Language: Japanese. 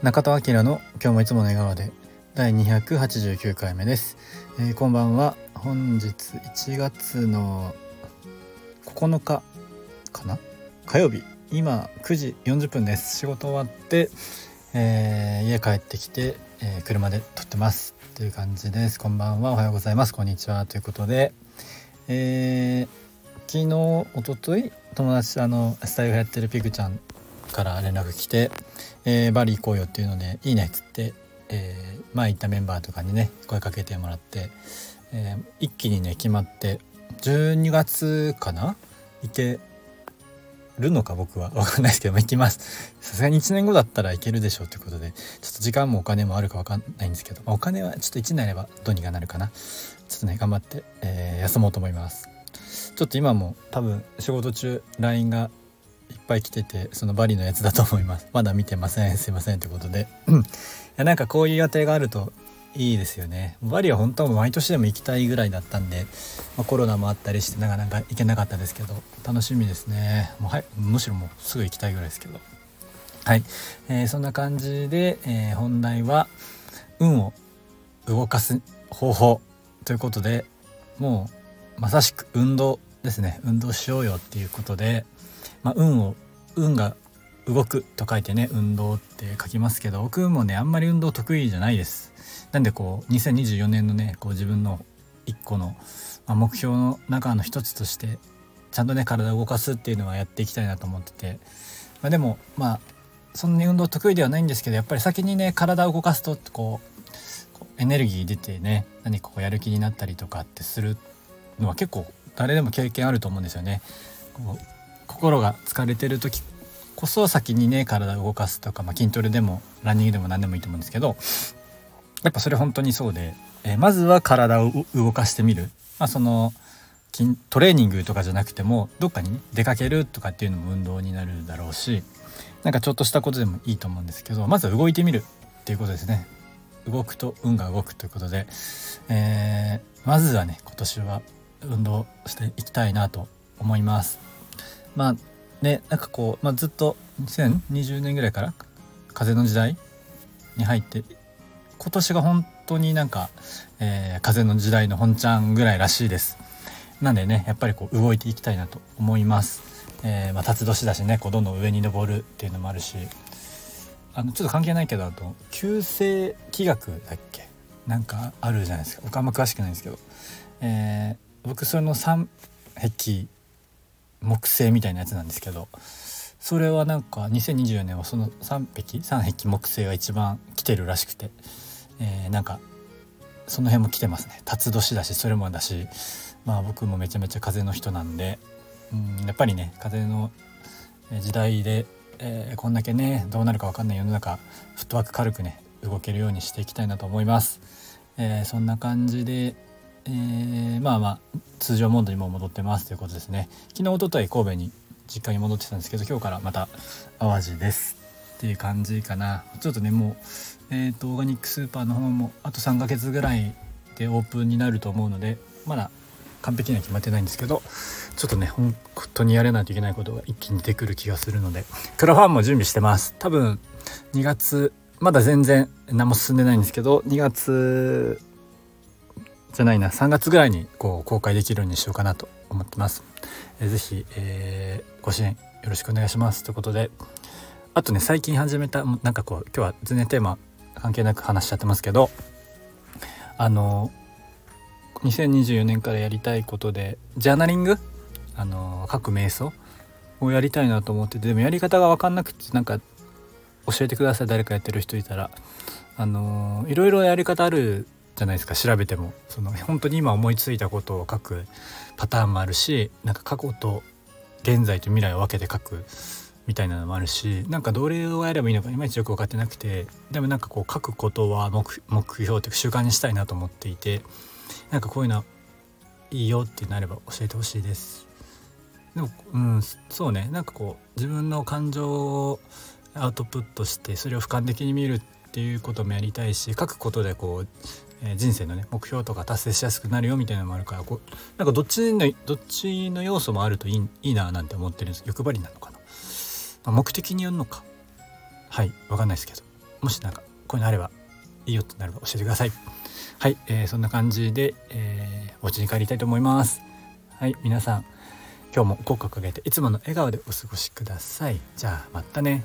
中田明の今日もいつもの笑顔で第289回目です、えー、こんばんは。本日1月の9日かな？火曜日。今9時40分です。仕事終わって、えー、家帰ってきて、えー、車で撮ってます。という感じです。こんばんは。おはようございます。こんにちは。ということで、えー昨日おととい友達あのスタイルやってるピグちゃんから連絡来てえー、バリ行こうよっていうのでいいねっつって、えー、前行ったメンバーとかにね声かけてもらって、えー、一気にね決まって12月かな？行けるのか？僕は。分かんないですけども行きます。さすがに1年後だったらいけるでしょうということでちょっと時間もお金もあるか分かんないんですけど、まあ、お金はちょっと1年あればどうにかなるかな。ちょっとね頑張って、えー、休もうと思います。ちょっと今も多分仕事中 LINE がいっぱい来ててそのバリのやつだと思います。まだ見てません。すいませんってことで。いやなんかこういう予定があるといいですよね。バリは本当は毎年でも行きたいぐらいだったんで、まあ、コロナもあったりしてなかなか行けなかったですけど楽しみですね。もうはいむしろもうすぐ行きたいぐらいですけど。はい、えー、そんな感じで、えー、本題は運を動かす方法ということでもうまさしく運動ですね。運動しようよっていうことでまあ、運を運が動くと書いてね運動って書きますけど僕もねあんまり運動得意じゃないですなんでこう2024年のねこう自分の一個の、まあ、目標の中の一つとしてちゃんとね体を動かすっていうのはやっていきたいなと思ってて、まあ、でもまあそんなに運動得意ではないんですけどやっぱり先にね体を動かすとこうエネルギー出てね何かこうやる気になったりとかってするのは結構誰でも経験あると思うんですよね。こう心が疲れてる時こそ先にね体を動かすとか、まあ、筋トレでもランニングでも何でもいいと思うんですけどやっぱそれ本当にそうで、えー、まずは体を動かしてみる、まあ、その筋トレーニングとかじゃなくてもどっかにね出かけるとかっていうのも運動になるだろうしなんかちょっとしたことでもいいと思うんですけどまずは動いてみる。っていうことですね。動くと運が動くということで、えー、まずはね今年は運動していきたいなと思います。まあねなんかこう、まあ、ずっと2020年ぐらいから風の時代に入って今年が本当になんか、えー、風の時代の本ちゃんぐらいらしいです。なんでねやっぱりこう動いていきたいなと思います。えー、まあ、辰年だしねこうどんどん上に登るっていうのもあるし。あのちょっと関係ないけどあと旧世気学だっけ？なんかあるじゃないですか。僕あんま詳しくないんですけど、えー、僕その3壁木星みたいなやつなんですけどそれはなんか2024年はその3匹3匹木星が一番来てるらしくて、えー、なんかその辺も来てますね辰年だしそれもだしまあ僕もめちゃめちゃ風の人なんでうんやっぱりね風の時代で、えー、こんだけねどうなるか分かんない世の中フットワーク軽くね動けるようにしていきたいなと思います。えー、そんな感じでえー、まあまあ通常モードにも戻ってますということですね。昨日おととい神戸に実家に戻ってたんですけど今日からまた淡路です。っていう感じかな。ちょっとねもうえっ、ー、とオーガニックスーパーの方もあと3ヶ月ぐらいでオープンになると思うのでまだ完璧には決まってないんですけどちょっとね本当にやれないといけないことが一気に出てくる気がするのでクラファンも準備してます。多分2月まだ全然何も進んでないんですけど2月じゃないな3月ぐらいにこう公開できるようにしようかなと思ってます。えー、ぜひ、えー、ご支援よろしくお願いしますということで。あとね最近始めたなんかこう今日は全然テーマ関係なく話しちゃってますけどあの2024年からやりたいことでジャーナリング？あの書く瞑想？をやりたいなと思っててでもやり方が分かんなくてなんか教えてください。誰かやってる人いたら。あのいろいろやり方あるじゃないですか調べてもその本当に今思いついたことを書くパターンもあるしなんか過去と現在と未来を分けて書くみたいなのもあるしなんかどれをやればいいのかいまいちよく分かってなくてでもなんかこう書くことは目標というか習慣にしたいなと思っていてなんかこういうのいいよってなれば教えてほしいです。でもうんそうねなんかこう自分の感情をアウトプットしてそれを俯瞰的に見るっていうこともやりたいし書くことでこうえ人生のね目標とか達成しやすくなるよみたいなのもあるからこうなんかどっちのどっちの要素もあるといいいいななんて思ってるんです。欲張りなのかな、まあ、目的によるのか。はいわかんないですけど。もしなんかこういうのあればいいよってなれば教えてください。はい、えー、そんな感じで、えー、お家に帰りたいと思います。はい皆さん今日も口角上げていつもの笑顔でお過ごしください。じゃあまたね。